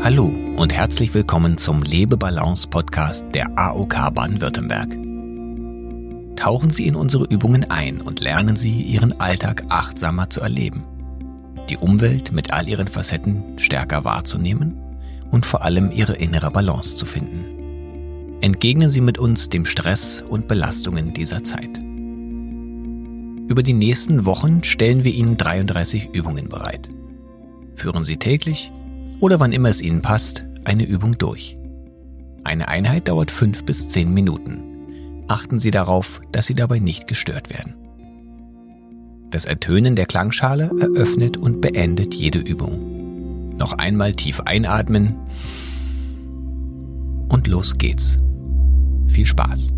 Hallo und herzlich willkommen zum Lebebalance Podcast der AOK Baden-Württemberg. Tauchen Sie in unsere Übungen ein und lernen Sie, Ihren Alltag achtsamer zu erleben, die Umwelt mit all ihren Facetten stärker wahrzunehmen und vor allem Ihre innere Balance zu finden. Entgegnen Sie mit uns dem Stress und Belastungen dieser Zeit. Über die nächsten Wochen stellen wir Ihnen 33 Übungen bereit. Führen Sie täglich oder wann immer es Ihnen passt, eine Übung durch. Eine Einheit dauert fünf bis zehn Minuten. Achten Sie darauf, dass Sie dabei nicht gestört werden. Das Ertönen der Klangschale eröffnet und beendet jede Übung. Noch einmal tief einatmen und los geht's. Viel Spaß!